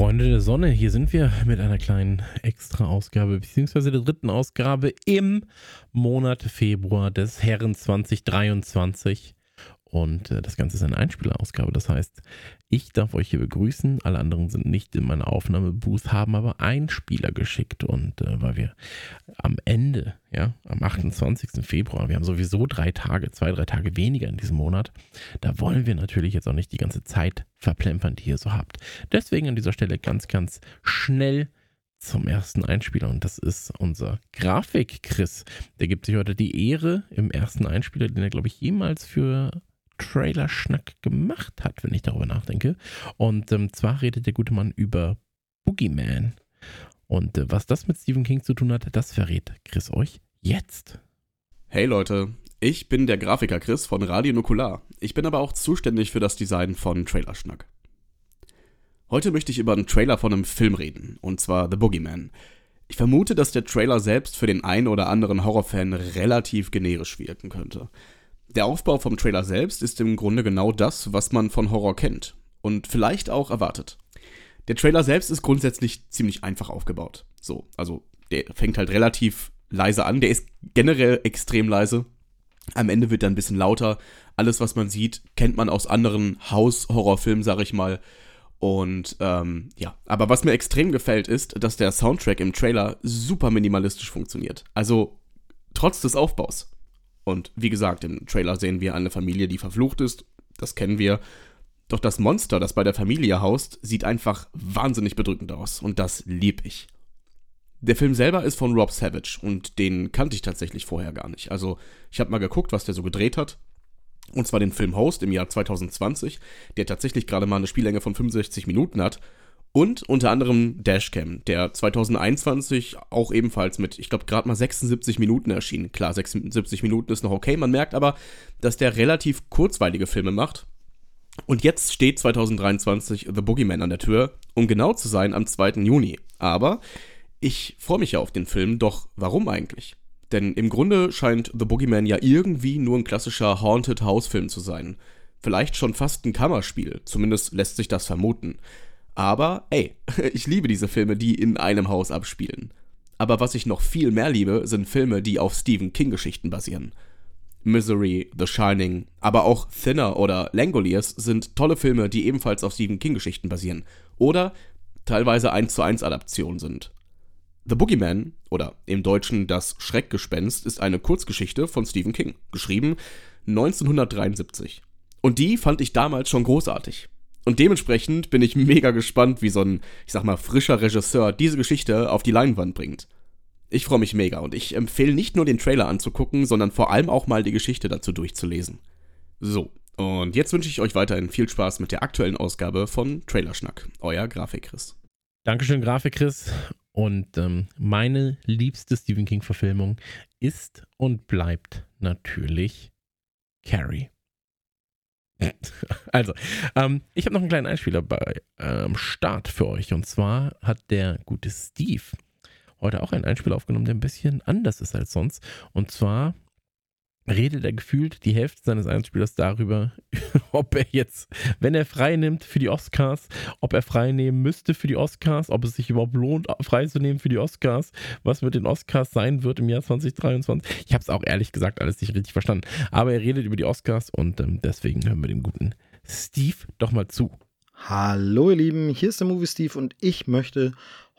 Freunde der Sonne, hier sind wir mit einer kleinen Extra-Ausgabe, beziehungsweise der dritten Ausgabe im Monat Februar des Herren 2023. Und äh, das Ganze ist eine Einspielerausgabe. Das heißt, ich darf euch hier begrüßen. Alle anderen sind nicht in meiner Aufnahmebooth, haben aber Einspieler geschickt. Und äh, weil wir am Ende, ja, am 28. Februar, wir haben sowieso drei Tage, zwei, drei Tage weniger in diesem Monat, da wollen wir natürlich jetzt auch nicht die ganze Zeit verplempern, die ihr so habt. Deswegen an dieser Stelle ganz, ganz schnell zum ersten Einspieler und das ist unser Grafik-Chris. Der gibt sich heute die Ehre im ersten Einspieler, den er, glaube ich, jemals für Trailer-Schnack gemacht hat, wenn ich darüber nachdenke. Und ähm, zwar redet der gute Mann über Boogeyman. Und äh, was das mit Stephen King zu tun hat, das verrät Chris euch jetzt. Hey Leute, ich bin der Grafiker Chris von Radio Nukular. Ich bin aber auch zuständig für das Design von Trailerschnack. Heute möchte ich über einen Trailer von einem Film reden, und zwar The Boogeyman. Ich vermute, dass der Trailer selbst für den einen oder anderen Horrorfan relativ generisch wirken könnte. Der Aufbau vom Trailer selbst ist im Grunde genau das, was man von Horror kennt und vielleicht auch erwartet. Der Trailer selbst ist grundsätzlich ziemlich einfach aufgebaut. So, also der fängt halt relativ leise an, der ist generell extrem leise. Am Ende wird er ein bisschen lauter. Alles, was man sieht, kennt man aus anderen Haus-Horrorfilmen, sag ich mal. Und ähm, ja, aber was mir extrem gefällt, ist, dass der Soundtrack im Trailer super minimalistisch funktioniert. Also trotz des Aufbaus. Und wie gesagt, im Trailer sehen wir eine Familie, die verflucht ist. Das kennen wir. Doch das Monster, das bei der Familie haust, sieht einfach wahnsinnig bedrückend aus. Und das lieb ich. Der Film selber ist von Rob Savage und den kannte ich tatsächlich vorher gar nicht. Also, ich habe mal geguckt, was der so gedreht hat. Und zwar den Film Host im Jahr 2020, der tatsächlich gerade mal eine Spiellänge von 65 Minuten hat und unter anderem Dashcam, der 2021 auch ebenfalls mit, ich glaube, gerade mal 76 Minuten erschien. Klar, 76 Minuten ist noch okay, man merkt aber, dass der relativ kurzweilige Filme macht. Und jetzt steht 2023 The Boogeyman an der Tür, um genau zu sein, am 2. Juni. Aber ich freue mich ja auf den Film, doch warum eigentlich? Denn im Grunde scheint The Boogeyman ja irgendwie nur ein klassischer Haunted House Film zu sein. Vielleicht schon fast ein Kammerspiel, zumindest lässt sich das vermuten. Aber, ey, ich liebe diese Filme, die in einem Haus abspielen. Aber was ich noch viel mehr liebe, sind Filme, die auf Stephen King-Geschichten basieren. Misery, The Shining, aber auch Thinner oder Langoliers sind tolle Filme, die ebenfalls auf Stephen King-Geschichten basieren. Oder teilweise 1 zu 1 Adaptionen sind. The Boogeyman, oder im Deutschen Das Schreckgespenst, ist eine Kurzgeschichte von Stephen King, geschrieben 1973. Und die fand ich damals schon großartig. Und dementsprechend bin ich mega gespannt, wie so ein, ich sag mal, frischer Regisseur diese Geschichte auf die Leinwand bringt. Ich freue mich mega und ich empfehle nicht nur den Trailer anzugucken, sondern vor allem auch mal die Geschichte dazu durchzulesen. So, und jetzt wünsche ich euch weiterhin viel Spaß mit der aktuellen Ausgabe von Trailerschnack. Euer Grafik-Chris. Dankeschön, Grafik-Chris. Und ähm, meine liebste Stephen King-Verfilmung ist und bleibt natürlich Carrie. Also, ähm, ich habe noch einen kleinen Einspieler bei ähm, Start für euch. Und zwar hat der gute Steve heute auch einen Einspieler aufgenommen, der ein bisschen anders ist als sonst. Und zwar redet er gefühlt die Hälfte seines Einspielers darüber, ob er jetzt, wenn er frei nimmt für die Oscars, ob er frei nehmen müsste für die Oscars, ob es sich überhaupt lohnt, frei zu nehmen für die Oscars, was mit den Oscars sein wird im Jahr 2023. Ich habe es auch ehrlich gesagt alles nicht richtig verstanden. Aber er redet über die Oscars und ähm, deswegen hören wir dem guten Steve doch mal zu. Hallo ihr Lieben, hier ist der Movie Steve und ich möchte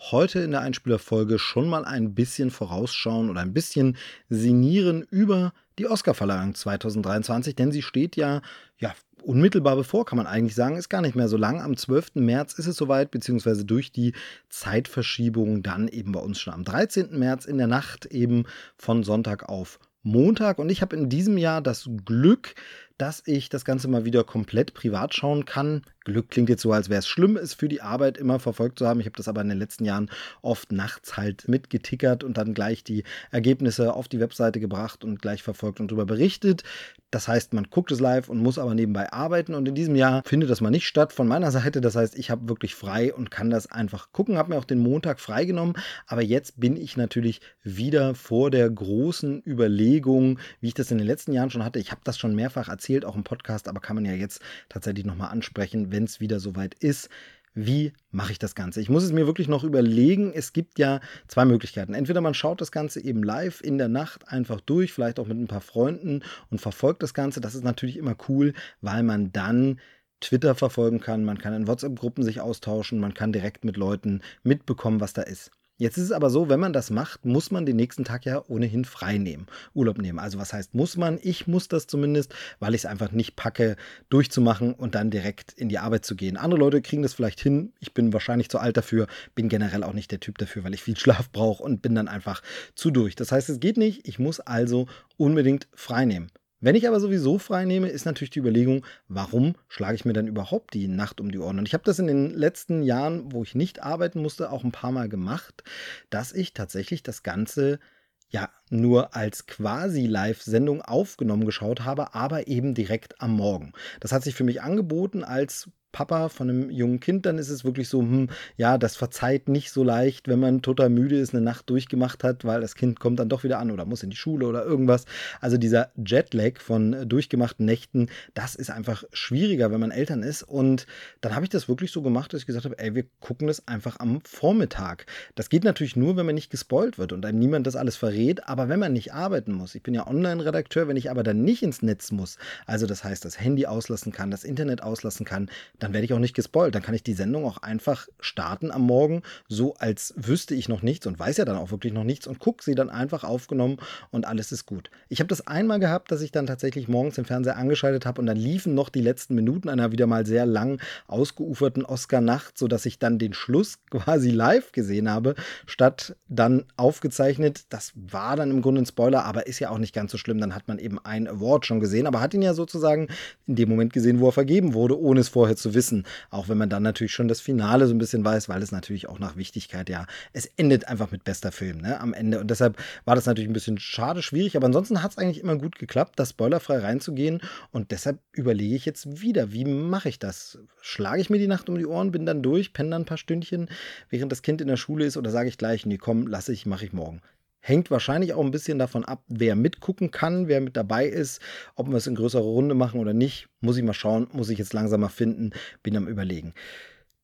heute in der Einspielerfolge schon mal ein bisschen vorausschauen oder ein bisschen sinnieren über die Oscarverleihung 2023, denn sie steht ja, ja unmittelbar bevor, kann man eigentlich sagen, ist gar nicht mehr so lang. Am 12. März ist es soweit, beziehungsweise durch die Zeitverschiebung dann eben bei uns schon am 13. März in der Nacht eben von Sonntag auf Montag. Und ich habe in diesem Jahr das Glück, dass ich das Ganze mal wieder komplett privat schauen kann. Glück klingt jetzt so, als wäre es schlimm, es für die Arbeit immer verfolgt zu haben. Ich habe das aber in den letzten Jahren oft nachts halt mitgetickert und dann gleich die Ergebnisse auf die Webseite gebracht und gleich verfolgt und darüber berichtet. Das heißt, man guckt es live und muss aber nebenbei arbeiten. Und in diesem Jahr findet das mal nicht statt von meiner Seite. Das heißt, ich habe wirklich frei und kann das einfach gucken. Habe mir auch den Montag freigenommen. Aber jetzt bin ich natürlich wieder vor der großen Überlegung, wie ich das in den letzten Jahren schon hatte. Ich habe das schon mehrfach erzählt, auch im Podcast, aber kann man ja jetzt tatsächlich nochmal ansprechen, wenn es wieder soweit ist wie mache ich das Ganze? Ich muss es mir wirklich noch überlegen. Es gibt ja zwei Möglichkeiten. Entweder man schaut das Ganze eben live in der Nacht einfach durch, vielleicht auch mit ein paar Freunden und verfolgt das Ganze. Das ist natürlich immer cool, weil man dann Twitter verfolgen kann, man kann in WhatsApp-Gruppen sich austauschen, man kann direkt mit Leuten mitbekommen, was da ist. Jetzt ist es aber so, wenn man das macht, muss man den nächsten Tag ja ohnehin frei nehmen, Urlaub nehmen. Also was heißt muss man? Ich muss das zumindest, weil ich es einfach nicht packe, durchzumachen und dann direkt in die Arbeit zu gehen. Andere Leute kriegen das vielleicht hin. Ich bin wahrscheinlich zu alt dafür, bin generell auch nicht der Typ dafür, weil ich viel Schlaf brauche und bin dann einfach zu durch. Das heißt, es geht nicht. Ich muss also unbedingt frei nehmen. Wenn ich aber sowieso frei nehme, ist natürlich die Überlegung, warum schlage ich mir dann überhaupt die Nacht um die Ohren? Und ich habe das in den letzten Jahren, wo ich nicht arbeiten musste, auch ein paar Mal gemacht, dass ich tatsächlich das Ganze ja nur als quasi Live-Sendung aufgenommen geschaut habe, aber eben direkt am Morgen. Das hat sich für mich angeboten als Papa von einem jungen Kind, dann ist es wirklich so, hm, ja, das verzeiht nicht so leicht, wenn man total müde ist, eine Nacht durchgemacht hat, weil das Kind kommt dann doch wieder an oder muss in die Schule oder irgendwas. Also dieser Jetlag von durchgemachten Nächten, das ist einfach schwieriger, wenn man Eltern ist. Und dann habe ich das wirklich so gemacht, dass ich gesagt habe, ey, wir gucken das einfach am Vormittag. Das geht natürlich nur, wenn man nicht gespoilt wird und einem niemand das alles verrät, aber wenn man nicht arbeiten muss. Ich bin ja Online-Redakteur, wenn ich aber dann nicht ins Netz muss, also das heißt, das Handy auslassen kann, das Internet auslassen kann, dann werde ich auch nicht gespoilt. Dann kann ich die Sendung auch einfach starten am Morgen, so als wüsste ich noch nichts und weiß ja dann auch wirklich noch nichts und gucke sie dann einfach aufgenommen und alles ist gut. Ich habe das einmal gehabt, dass ich dann tatsächlich morgens den Fernseher angeschaltet habe und dann liefen noch die letzten Minuten einer wieder mal sehr lang ausgeuferten Oscar-Nacht, sodass ich dann den Schluss quasi live gesehen habe, statt dann aufgezeichnet. Das war dann im Grunde ein Spoiler, aber ist ja auch nicht ganz so schlimm. Dann hat man eben einen Award schon gesehen, aber hat ihn ja sozusagen in dem Moment gesehen, wo er vergeben wurde, ohne es vorher zu wissen. Auch wenn man dann natürlich schon das Finale so ein bisschen weiß, weil es natürlich auch nach Wichtigkeit ja, es endet einfach mit bester Film ne, am Ende. Und deshalb war das natürlich ein bisschen schade, schwierig, aber ansonsten hat es eigentlich immer gut geklappt, da spoilerfrei reinzugehen. Und deshalb überlege ich jetzt wieder, wie mache ich das? Schlage ich mir die Nacht um die Ohren, bin dann durch, penne dann ein paar Stündchen, während das Kind in der Schule ist, oder sage ich gleich, nee, komm, lasse ich, mache ich morgen. Hängt wahrscheinlich auch ein bisschen davon ab, wer mitgucken kann, wer mit dabei ist, ob wir es in größerer Runde machen oder nicht. Muss ich mal schauen, muss ich jetzt langsam mal finden, bin am Überlegen.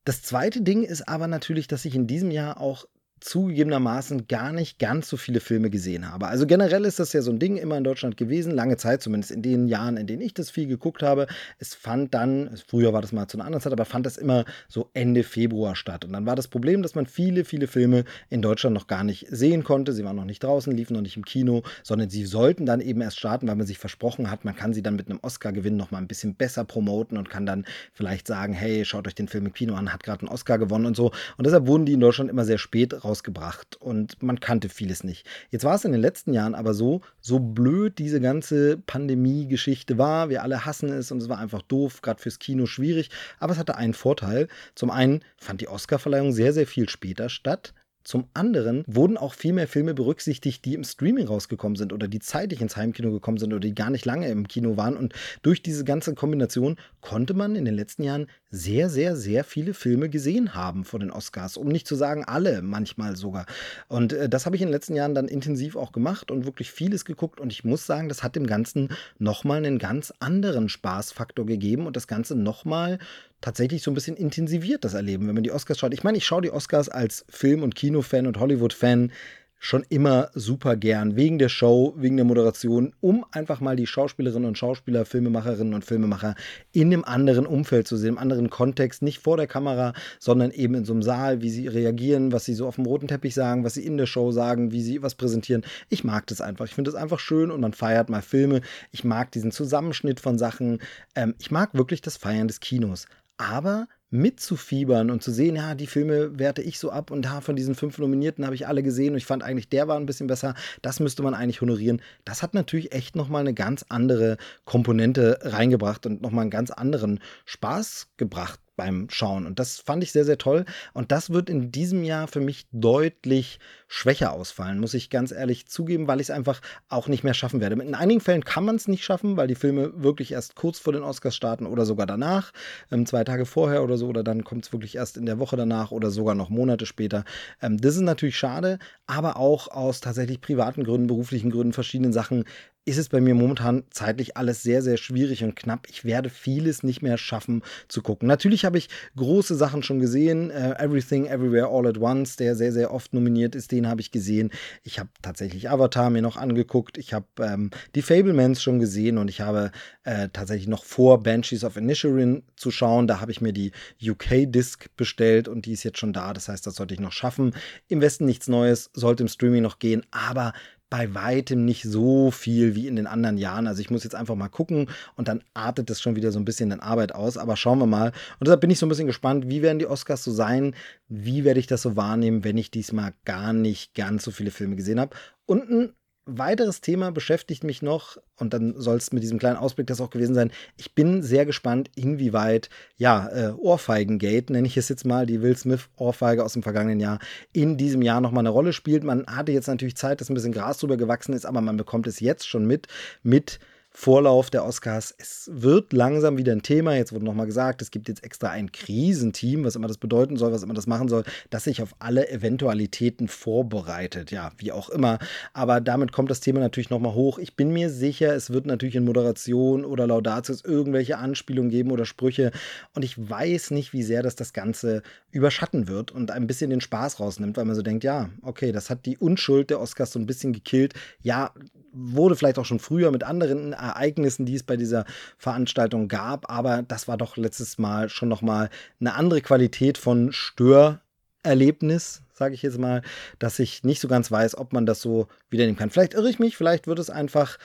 Das zweite Ding ist aber natürlich, dass ich in diesem Jahr auch zugegebenermaßen gar nicht ganz so viele Filme gesehen habe. Also generell ist das ja so ein Ding immer in Deutschland gewesen, lange Zeit, zumindest in den Jahren, in denen ich das viel geguckt habe. Es fand dann, früher war das mal zu einer anderen Zeit, aber fand das immer so Ende Februar statt. Und dann war das Problem, dass man viele, viele Filme in Deutschland noch gar nicht sehen konnte. Sie waren noch nicht draußen, liefen noch nicht im Kino, sondern sie sollten dann eben erst starten, weil man sich versprochen hat, man kann sie dann mit einem Oscar-Gewinn noch mal ein bisschen besser promoten und kann dann vielleicht sagen, hey, schaut euch den Film im Kino an, hat gerade einen Oscar gewonnen und so. Und deshalb wurden die in Deutschland immer sehr spät rausgebracht und man kannte vieles nicht. Jetzt war es in den letzten Jahren aber so, so blöd diese ganze Pandemie-Geschichte war, wir alle hassen es und es war einfach doof, gerade fürs Kino schwierig, aber es hatte einen Vorteil. Zum einen fand die Oscarverleihung sehr, sehr viel später statt. Zum anderen wurden auch viel mehr Filme berücksichtigt, die im Streaming rausgekommen sind oder die zeitig ins Heimkino gekommen sind oder die gar nicht lange im Kino waren. Und durch diese ganze Kombination konnte man in den letzten Jahren sehr, sehr, sehr viele Filme gesehen haben vor den Oscars. Um nicht zu sagen alle, manchmal sogar. Und äh, das habe ich in den letzten Jahren dann intensiv auch gemacht und wirklich vieles geguckt. Und ich muss sagen, das hat dem Ganzen nochmal einen ganz anderen Spaßfaktor gegeben und das Ganze nochmal tatsächlich so ein bisschen intensiviert, das Erleben, wenn man die Oscars schaut. Ich meine, ich schaue die Oscars als Film- und Kinofan und Hollywood-Fan schon immer super gern, wegen der Show, wegen der Moderation, um einfach mal die Schauspielerinnen und Schauspieler, Filmemacherinnen und Filmemacher in einem anderen Umfeld zu sehen, im anderen Kontext, nicht vor der Kamera, sondern eben in so einem Saal, wie sie reagieren, was sie so auf dem roten Teppich sagen, was sie in der Show sagen, wie sie was präsentieren. Ich mag das einfach. Ich finde das einfach schön und man feiert mal Filme. Ich mag diesen Zusammenschnitt von Sachen. Ähm, ich mag wirklich das Feiern des Kinos. Aber mitzufiebern und zu sehen, ja, die Filme werte ich so ab und ja, von diesen fünf Nominierten habe ich alle gesehen und ich fand eigentlich, der war ein bisschen besser, das müsste man eigentlich honorieren. Das hat natürlich echt nochmal eine ganz andere Komponente reingebracht und nochmal einen ganz anderen Spaß gebracht beim Schauen. Und das fand ich sehr, sehr toll. Und das wird in diesem Jahr für mich deutlich schwächer ausfallen, muss ich ganz ehrlich zugeben, weil ich es einfach auch nicht mehr schaffen werde. In einigen Fällen kann man es nicht schaffen, weil die Filme wirklich erst kurz vor den Oscars starten oder sogar danach, ähm, zwei Tage vorher oder so, oder dann kommt es wirklich erst in der Woche danach oder sogar noch Monate später. Ähm, das ist natürlich schade, aber auch aus tatsächlich privaten Gründen, beruflichen Gründen, verschiedenen Sachen ist es bei mir momentan zeitlich alles sehr, sehr schwierig und knapp. Ich werde vieles nicht mehr schaffen zu gucken. Natürlich habe ich große Sachen schon gesehen. Uh, Everything, Everywhere, All at Once, der sehr, sehr oft nominiert ist, den habe ich gesehen. Ich habe tatsächlich Avatar mir noch angeguckt. Ich habe ähm, die Fablemans schon gesehen und ich habe äh, tatsächlich noch vor, Banshees of Inisherin zu schauen. Da habe ich mir die UK-Disc bestellt und die ist jetzt schon da. Das heißt, das sollte ich noch schaffen. Im Westen nichts Neues, sollte im Streaming noch gehen, aber bei weitem nicht so viel wie in den anderen Jahren. Also ich muss jetzt einfach mal gucken und dann artet es schon wieder so ein bisschen in Arbeit aus. Aber schauen wir mal. Und deshalb bin ich so ein bisschen gespannt, wie werden die Oscars so sein? Wie werde ich das so wahrnehmen, wenn ich diesmal gar nicht ganz so viele Filme gesehen habe? Und ein weiteres Thema beschäftigt mich noch, und dann soll es mit diesem kleinen Ausblick das auch gewesen sein. Ich bin sehr gespannt, inwieweit, ja, äh, Ohrfeigengate, nenne ich es jetzt mal, die Will Smith-Ohrfeige aus dem vergangenen Jahr, in diesem Jahr nochmal eine Rolle spielt. Man hatte jetzt natürlich Zeit, dass ein bisschen Gras drüber gewachsen ist, aber man bekommt es jetzt schon mit, mit Vorlauf der Oscars. Es wird langsam wieder ein Thema. Jetzt wurde nochmal gesagt, es gibt jetzt extra ein Krisenteam, was immer das bedeuten soll, was immer das machen soll, das sich auf alle Eventualitäten vorbereitet. Ja, wie auch immer. Aber damit kommt das Thema natürlich nochmal hoch. Ich bin mir sicher, es wird natürlich in Moderation oder Laudatius irgendwelche Anspielungen geben oder Sprüche. Und ich weiß nicht, wie sehr das das Ganze überschatten wird und ein bisschen den Spaß rausnimmt, weil man so denkt, ja, okay, das hat die Unschuld der Oscars so ein bisschen gekillt. Ja, wurde vielleicht auch schon früher mit anderen Ereignissen, die es bei dieser Veranstaltung gab, aber das war doch letztes Mal schon noch mal eine andere Qualität von Störerlebnis, sage ich jetzt mal, dass ich nicht so ganz weiß, ob man das so wiedernehmen kann. Vielleicht irre ich mich, vielleicht wird es einfach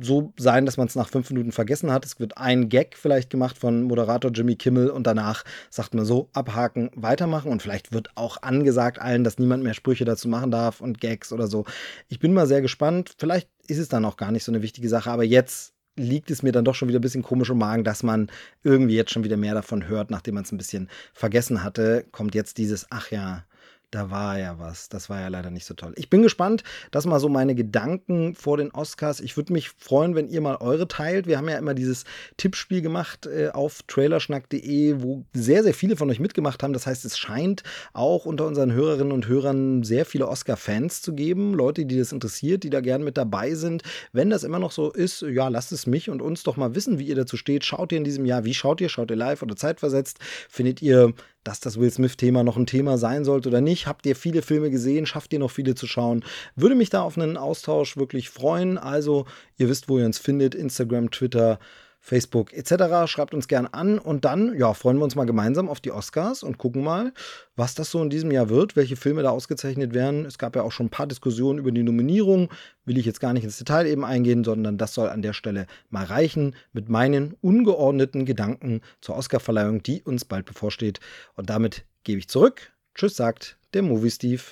so sein, dass man es nach fünf Minuten vergessen hat. Es wird ein Gag vielleicht gemacht von Moderator Jimmy Kimmel und danach sagt man so, abhaken, weitermachen und vielleicht wird auch angesagt allen, dass niemand mehr Sprüche dazu machen darf und Gags oder so. Ich bin mal sehr gespannt. Vielleicht ist es dann auch gar nicht so eine wichtige Sache, aber jetzt liegt es mir dann doch schon wieder ein bisschen komisch im Magen, dass man irgendwie jetzt schon wieder mehr davon hört, nachdem man es ein bisschen vergessen hatte, kommt jetzt dieses, ach ja, da war ja was. Das war ja leider nicht so toll. Ich bin gespannt. Das mal so meine Gedanken vor den Oscars. Ich würde mich freuen, wenn ihr mal eure teilt. Wir haben ja immer dieses Tippspiel gemacht äh, auf trailerschnack.de, wo sehr, sehr viele von euch mitgemacht haben. Das heißt, es scheint auch unter unseren Hörerinnen und Hörern sehr viele Oscar-Fans zu geben. Leute, die das interessiert, die da gern mit dabei sind. Wenn das immer noch so ist, ja, lasst es mich und uns doch mal wissen, wie ihr dazu steht. Schaut ihr in diesem Jahr, wie schaut ihr? Schaut ihr live oder zeitversetzt? Findet ihr dass das Will Smith-Thema noch ein Thema sein sollte oder nicht. Habt ihr viele Filme gesehen? Schafft ihr noch viele zu schauen? Würde mich da auf einen Austausch wirklich freuen. Also, ihr wisst, wo ihr uns findet: Instagram, Twitter, Facebook etc. Schreibt uns gern an und dann ja, freuen wir uns mal gemeinsam auf die Oscars und gucken mal, was das so in diesem Jahr wird, welche Filme da ausgezeichnet werden. Es gab ja auch schon ein paar Diskussionen über die Nominierung, will ich jetzt gar nicht ins Detail eben eingehen, sondern das soll an der Stelle mal reichen mit meinen ungeordneten Gedanken zur Oscarverleihung, die uns bald bevorsteht. Und damit gebe ich zurück. Tschüss, sagt der Movie Steve.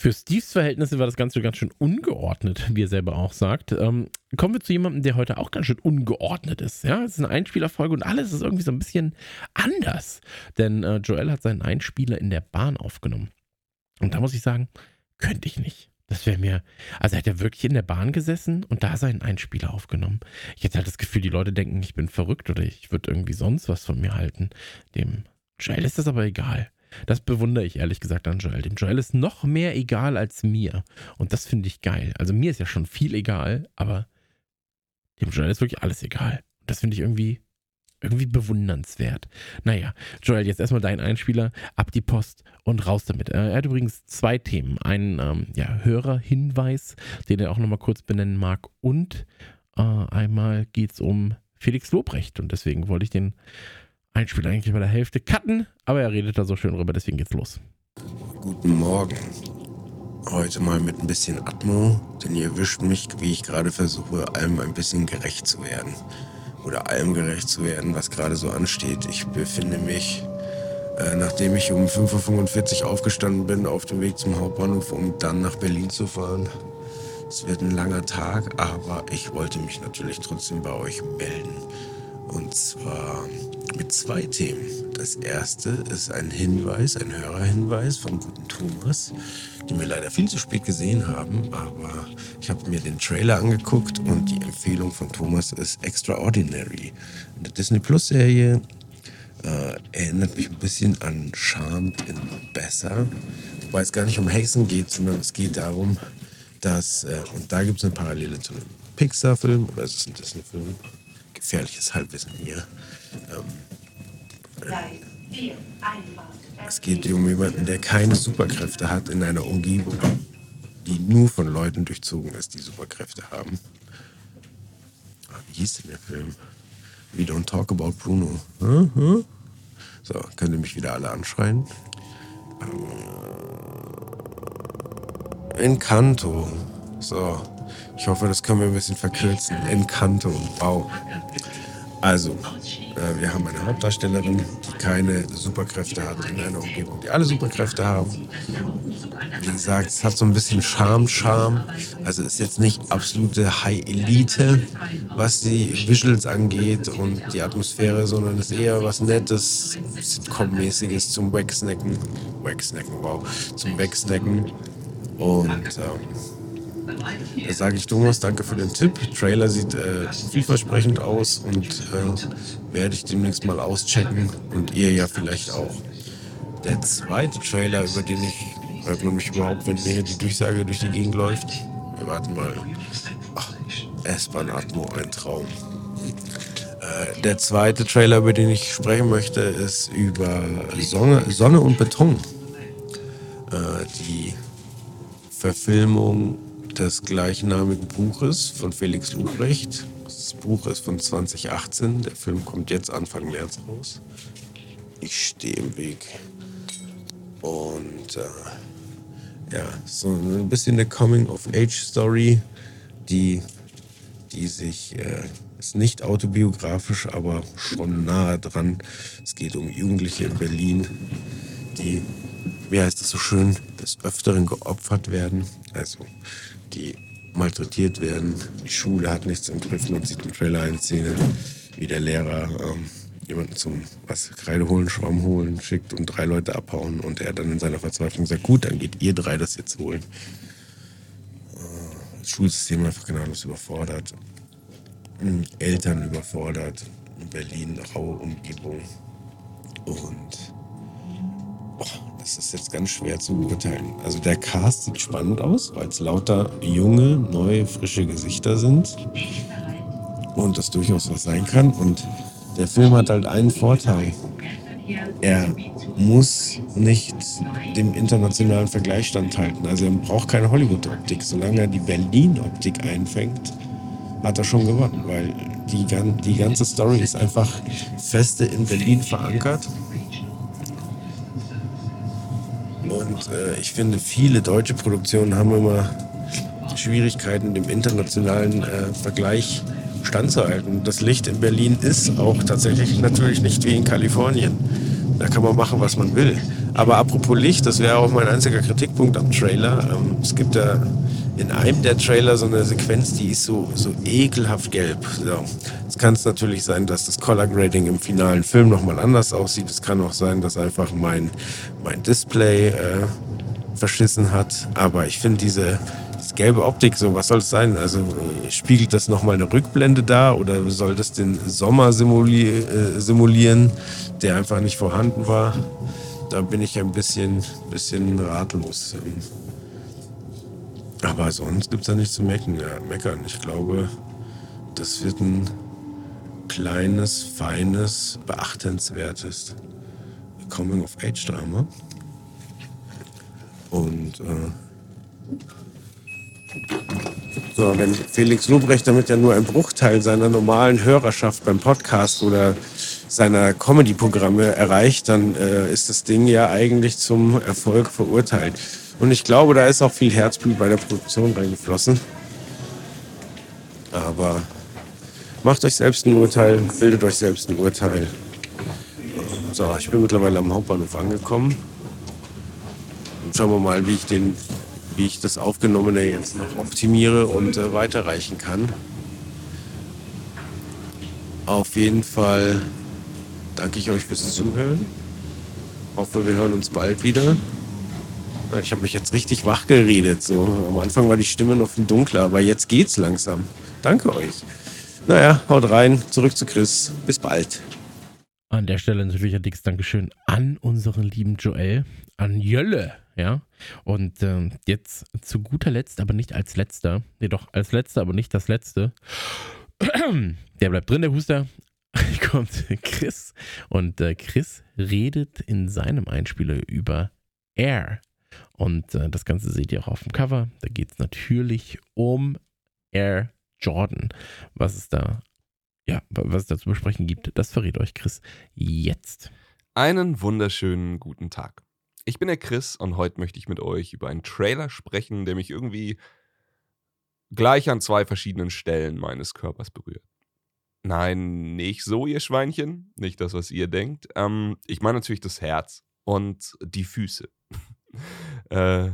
Für Steves Verhältnisse war das Ganze ganz schön ungeordnet, wie er selber auch sagt. Ähm, kommen wir zu jemandem, der heute auch ganz schön ungeordnet ist. Ja, es ist eine Einspielerfolge und alles ist irgendwie so ein bisschen anders. Denn äh, Joel hat seinen Einspieler in der Bahn aufgenommen. Und da muss ich sagen, könnte ich nicht. Das wäre mir. Also hat er wirklich in der Bahn gesessen und da seinen Einspieler aufgenommen. Ich hätte halt das Gefühl, die Leute denken, ich bin verrückt oder ich würde irgendwie sonst was von mir halten. Dem Joel ist das aber egal. Das bewundere ich ehrlich gesagt an Joel. Dem Joel ist noch mehr egal als mir. Und das finde ich geil. Also mir ist ja schon viel egal, aber dem Joel ist wirklich alles egal. Das finde ich irgendwie, irgendwie bewundernswert. Naja, Joel, jetzt erstmal dein Einspieler, ab die Post und raus damit. Er hat übrigens zwei Themen. Einen ähm, ja, Hörerhinweis, den er auch nochmal kurz benennen mag. Und äh, einmal geht es um Felix Lobrecht. Und deswegen wollte ich den Einspieler eigentlich bei der Hälfte cutten, aber er redet da so schön rüber, deswegen geht's los. Guten Morgen. Heute mal mit ein bisschen Atmo, denn ihr wischt mich, wie ich gerade versuche, allem ein bisschen gerecht zu werden. oder allem gerecht zu werden, was gerade so ansteht. Ich befinde mich, äh, nachdem ich um 5.45 Uhr aufgestanden bin, auf dem Weg zum Hauptbahnhof, um dann nach Berlin zu fahren. Es wird ein langer Tag, aber ich wollte mich natürlich trotzdem bei euch melden. Und zwar mit zwei Themen. Das erste ist ein Hinweis, ein Hörerhinweis vom guten Thomas, den wir leider viel zu spät gesehen haben, aber ich habe mir den Trailer angeguckt und die Empfehlung von Thomas ist Extraordinary. Eine Disney Plus Serie äh, erinnert mich ein bisschen an Charmed in Besser, wobei es gar nicht um Hexen geht, sondern es geht darum, dass, äh, und da gibt es eine Parallele zu einem Pixar-Film, oder ist es ein Disney-Film? Gefährliches Halbwissen hier. Ähm, es geht um jemanden, der keine Superkräfte hat in einer Umgebung, die nur von Leuten durchzogen ist, die Superkräfte haben. Ah, wie hieß denn der Film? We don't talk about Bruno. Hm? So, könnt ihr mich wieder alle anschreien? Encanto. So, ich hoffe, das können wir ein bisschen verkürzen. Encanto. Wow. Also, äh, wir haben eine Hauptdarstellerin, die keine Superkräfte hat in einer Umgebung, die alle Superkräfte haben. Wie gesagt, es hat so ein bisschen Charme, Charme. Also ist jetzt nicht absolute High-Elite, was die Visuals angeht und die Atmosphäre, sondern ist eher was Nettes, Sitcom-mäßiges zum Wegsnacken. Wegsnacken, wow. Zum Wegsnacken. Und ähm, da sage ich Thomas, danke für den Tipp. Trailer sieht äh, vielversprechend aus und äh, werde ich demnächst mal auschecken und ihr ja vielleicht auch. Der zweite Trailer, über den ich, hört man mich überhaupt, wenn mir die Durchsage durch die Gegend läuft? Wir warten mal. Ach, S-Bahn Atmo, ein Traum. Äh, der zweite Trailer, über den ich sprechen möchte, ist über Sonne, Sonne und Beton. Äh, die Verfilmung des gleichnamigen Buches von Felix Lubrecht. Das Buch ist von 2018. Der Film kommt jetzt Anfang März raus. Ich stehe im Weg. Und äh, ja, so ein bisschen eine Coming-of-Age-Story, die, die sich, äh, ist nicht autobiografisch, aber schon nahe dran. Es geht um Jugendliche in Berlin, die wie heißt es so schön, des Öfteren geopfert werden. Also die malträtiert werden. Die Schule hat nichts im Griff. Man sieht im Trailer eine Szene, wie der Lehrer ähm, jemanden zum was Kreide holen, Schwamm holen schickt und drei Leute abhauen und er dann in seiner Verzweiflung sagt, gut, dann geht ihr drei das jetzt holen. Äh, das Schulsystem einfach das überfordert. Eltern überfordert. In Berlin, raue Umgebung. Und das ist jetzt ganz schwer zu beurteilen. Also der Cast sieht spannend aus, weil es lauter junge, neue, frische Gesichter sind. Und das durchaus was sein kann. Und der Film hat halt einen Vorteil. Er muss nicht dem internationalen Vergleich standhalten. Also er braucht keine Hollywood-Optik. Solange er die Berlin-Optik einfängt, hat er schon gewonnen, weil die, die ganze Story ist einfach feste in Berlin verankert. Äh, ich finde, viele deutsche Produktionen haben immer Schwierigkeiten, dem internationalen äh, Vergleich standzuhalten. Das Licht in Berlin ist auch tatsächlich natürlich nicht wie in Kalifornien. Da kann man machen, was man will. Aber apropos Licht, das wäre auch mein einziger Kritikpunkt am Trailer. Ähm, es gibt da in einem der Trailer so eine Sequenz, die ist so, so ekelhaft gelb. So. Es kann es natürlich sein, dass das Color Grading im finalen Film nochmal anders aussieht. Es kann auch sein, dass einfach mein, mein Display äh, verschissen hat. Aber ich finde diese, gelbe Optik, so was soll es sein? Also äh, spiegelt das nochmal eine Rückblende da oder soll das den Sommer simuli äh, simulieren, der einfach nicht vorhanden war? Da bin ich ein bisschen, bisschen ratlos. Aber sonst gibt es da nichts zu meckern. Ich glaube, das wird ein kleines, feines, beachtenswertes Coming-of-Age-Drama. Und äh, so, wenn Felix Lobrecht damit ja nur ein Bruchteil seiner normalen Hörerschaft beim Podcast oder seiner Comedy-Programme erreicht, dann äh, ist das Ding ja eigentlich zum Erfolg verurteilt. Und ich glaube, da ist auch viel Herzblut bei der Produktion reingeflossen. Aber Macht euch selbst ein Urteil, bildet euch selbst ein Urteil. So, ich bin mittlerweile am Hauptbahnhof angekommen. Und schauen wir mal, wie ich, den, wie ich das Aufgenommene jetzt noch optimiere und äh, weiterreichen kann. Auf jeden Fall danke ich euch fürs Zuhören. Hoffe, wir hören uns bald wieder. Ich habe mich jetzt richtig wach geredet. So. Am Anfang war die Stimme noch viel dunkler, aber jetzt geht's langsam. Danke euch. Naja, haut rein. Zurück zu Chris. Bis bald. An der Stelle natürlich ein dickes Dankeschön an unseren lieben Joel, an Jölle, ja. Und ähm, jetzt zu guter Letzt, aber nicht als letzter, nee doch, als letzter, aber nicht das letzte. Der bleibt drin, der Huster. Kommt Chris. Und äh, Chris redet in seinem Einspieler über Air. Und äh, das Ganze seht ihr auch auf dem Cover. Da geht es natürlich um Air Jordan. Was es da, ja, was es da zu besprechen gibt, das verrät euch Chris jetzt. Einen wunderschönen guten Tag. Ich bin der Chris und heute möchte ich mit euch über einen Trailer sprechen, der mich irgendwie gleich an zwei verschiedenen Stellen meines Körpers berührt. Nein, nicht so, ihr Schweinchen. Nicht das, was ihr denkt. Ähm, ich meine natürlich das Herz und die Füße. äh,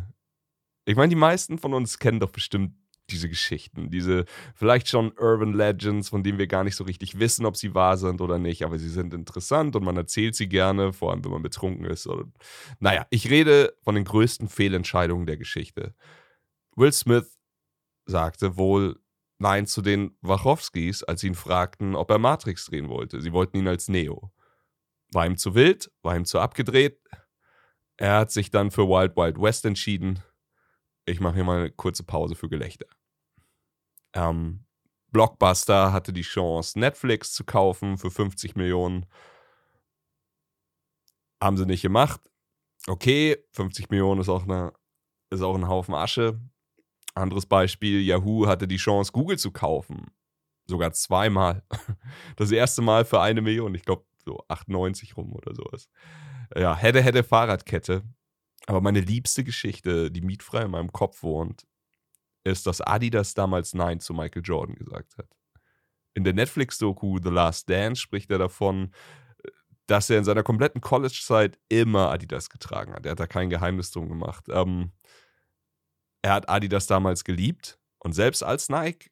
ich meine, die meisten von uns kennen doch bestimmt diese Geschichten, diese vielleicht schon Urban Legends, von denen wir gar nicht so richtig wissen, ob sie wahr sind oder nicht, aber sie sind interessant und man erzählt sie gerne, vor allem wenn man betrunken ist. Oder, naja, ich rede von den größten Fehlentscheidungen der Geschichte. Will Smith sagte wohl Nein zu den Wachowskis, als sie ihn fragten, ob er Matrix drehen wollte. Sie wollten ihn als Neo. War ihm zu wild, war ihm zu abgedreht. Er hat sich dann für Wild Wild West entschieden ich mache hier mal eine kurze Pause für Gelächter. Ähm, Blockbuster hatte die Chance, Netflix zu kaufen für 50 Millionen. Haben sie nicht gemacht. Okay, 50 Millionen ist auch, eine, ist auch ein Haufen Asche. Anderes Beispiel, Yahoo hatte die Chance, Google zu kaufen. Sogar zweimal. Das erste Mal für eine Million. Ich glaube, so 98 rum oder sowas. Ja, hätte, hätte Fahrradkette. Aber meine liebste Geschichte, die mietfrei in meinem Kopf wohnt, ist, dass Adidas damals Nein zu Michael Jordan gesagt hat. In der Netflix-Doku The Last Dance spricht er davon, dass er in seiner kompletten College-Zeit immer Adidas getragen hat. Er hat da kein Geheimnis drum gemacht. Ähm, er hat Adidas damals geliebt und selbst als Nike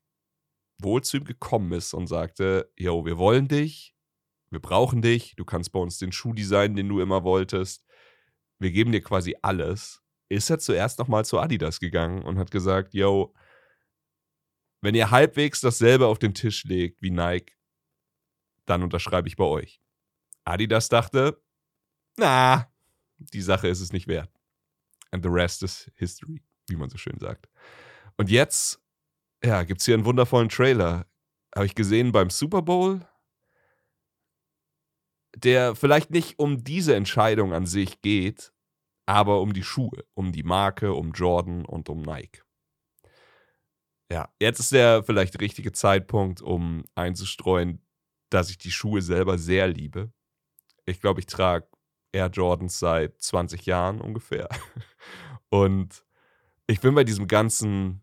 wohl zu ihm gekommen ist und sagte, yo, wir wollen dich, wir brauchen dich, du kannst bei uns den Schuh designen, den du immer wolltest, wir geben dir quasi alles, ist er zuerst nochmal zu Adidas gegangen und hat gesagt, yo, wenn ihr halbwegs dasselbe auf den Tisch legt wie Nike, dann unterschreibe ich bei euch. Adidas dachte, na, die Sache ist es nicht wert. And the rest is history, wie man so schön sagt. Und jetzt, ja, gibt es hier einen wundervollen Trailer. Habe ich gesehen beim Super Bowl der vielleicht nicht um diese Entscheidung an sich geht, aber um die Schuhe, um die Marke, um Jordan und um Nike. Ja, jetzt ist der vielleicht richtige Zeitpunkt, um einzustreuen, dass ich die Schuhe selber sehr liebe. Ich glaube, ich trage Air Jordans seit 20 Jahren ungefähr. Und ich bin bei diesem ganzen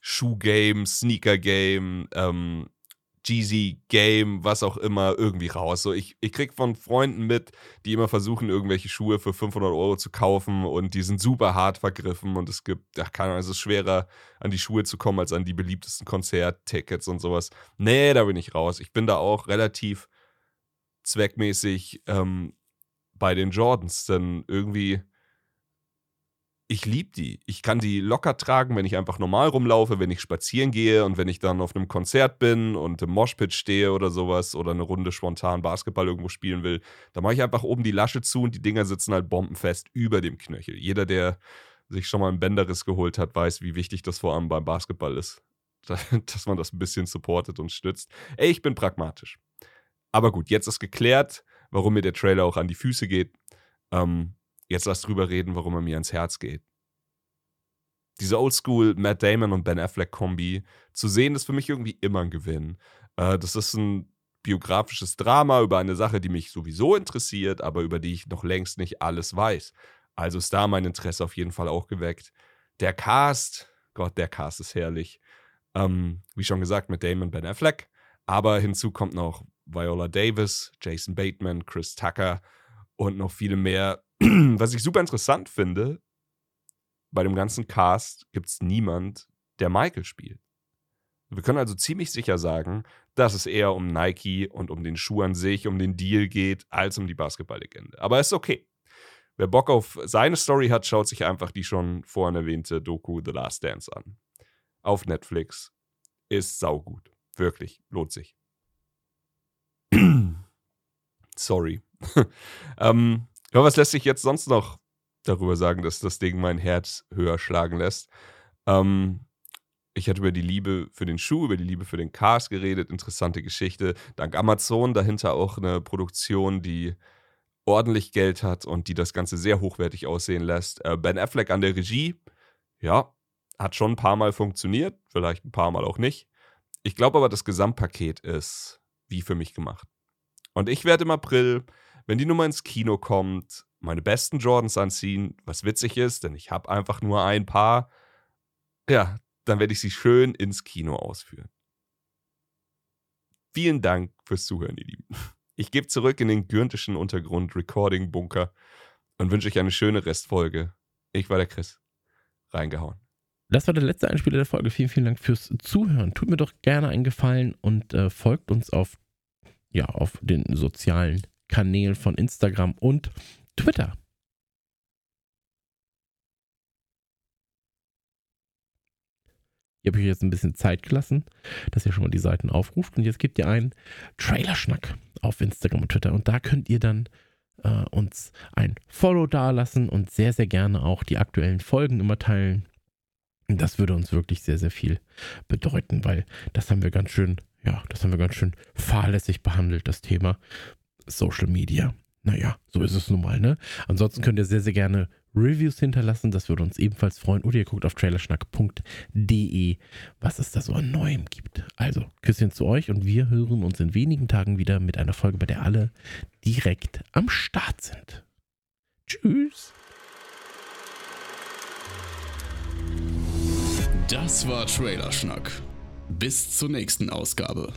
Schuh-Game, Sneaker-Game, ähm, Jeezy Game, was auch immer, irgendwie raus. So, ich, ich krieg von Freunden mit, die immer versuchen, irgendwelche Schuhe für 500 Euro zu kaufen und die sind super hart vergriffen und es gibt, ja, keine Ahnung, es ist schwerer an die Schuhe zu kommen als an die beliebtesten Konzerttickets und sowas. Nee, da bin ich raus. Ich bin da auch relativ zweckmäßig ähm, bei den Jordans, denn irgendwie ich liebe die. Ich kann die locker tragen, wenn ich einfach normal rumlaufe, wenn ich spazieren gehe und wenn ich dann auf einem Konzert bin und im Moshpit stehe oder sowas oder eine Runde spontan Basketball irgendwo spielen will. Da mache ich einfach oben die Lasche zu und die Dinger sitzen halt bombenfest über dem Knöchel. Jeder, der sich schon mal einen Bänderriss geholt hat, weiß, wie wichtig das vor allem beim Basketball ist. Dass man das ein bisschen supportet und stützt. Ey, ich bin pragmatisch. Aber gut, jetzt ist geklärt, warum mir der Trailer auch an die Füße geht. Ähm, Jetzt lass drüber reden, warum er mir ans Herz geht. Diese Oldschool Matt Damon und Ben Affleck Kombi zu sehen, ist für mich irgendwie immer ein Gewinn. Äh, das ist ein biografisches Drama über eine Sache, die mich sowieso interessiert, aber über die ich noch längst nicht alles weiß. Also ist da mein Interesse auf jeden Fall auch geweckt. Der Cast, Gott, der Cast ist herrlich. Ähm, wie schon gesagt, mit Damon Ben Affleck Aber hinzu kommt noch Viola Davis, Jason Bateman, Chris Tucker und noch viele mehr. Was ich super interessant finde, bei dem ganzen Cast gibt es niemand, der Michael spielt. Wir können also ziemlich sicher sagen, dass es eher um Nike und um den Schuh an sich, um den Deal geht, als um die Basketballlegende. Aber ist okay. Wer Bock auf seine Story hat, schaut sich einfach die schon vorhin erwähnte Doku The Last Dance an. Auf Netflix. Ist saugut. Wirklich. Lohnt sich. Sorry. ähm, ja, was lässt sich jetzt sonst noch darüber sagen, dass das Ding mein Herz höher schlagen lässt? Ähm, ich hatte über die Liebe für den Schuh, über die Liebe für den Cars geredet. Interessante Geschichte. Dank Amazon dahinter auch eine Produktion, die ordentlich Geld hat und die das Ganze sehr hochwertig aussehen lässt. Äh, ben Affleck an der Regie, ja, hat schon ein paar Mal funktioniert, vielleicht ein paar Mal auch nicht. Ich glaube aber, das Gesamtpaket ist wie für mich gemacht. Und ich werde im April, wenn die Nummer ins Kino kommt, meine besten Jordans anziehen, was witzig ist, denn ich habe einfach nur ein paar. Ja, dann werde ich sie schön ins Kino ausführen. Vielen Dank fürs Zuhören, ihr Lieben. Ich gebe zurück in den gürntischen Untergrund Recording Bunker und wünsche euch eine schöne Restfolge. Ich war der Chris. Reingehauen. Das war der letzte Einspieler der Folge. Vielen, vielen Dank fürs Zuhören. Tut mir doch gerne einen Gefallen und äh, folgt uns auf, ja, auf den sozialen Kanälen von Instagram und Twitter. Ihr habt euch jetzt ein bisschen Zeit gelassen, dass ihr schon mal die Seiten aufruft. Und jetzt gebt ihr einen Trailerschnack auf Instagram und Twitter. Und da könnt ihr dann äh, uns ein Follow dalassen und sehr, sehr gerne auch die aktuellen Folgen immer teilen. Das würde uns wirklich sehr, sehr viel bedeuten, weil das haben wir ganz schön, ja, das haben wir ganz schön fahrlässig behandelt, das Thema Social Media. Naja, so ist es nun mal, ne? Ansonsten könnt ihr sehr, sehr gerne Reviews hinterlassen. Das würde uns ebenfalls freuen. Oder ihr guckt auf trailerschnack.de, was es da so an Neuem gibt. Also, Küsschen zu euch und wir hören uns in wenigen Tagen wieder mit einer Folge, bei der alle direkt am Start sind. Tschüss. Das war Trailerschnack. Bis zur nächsten Ausgabe.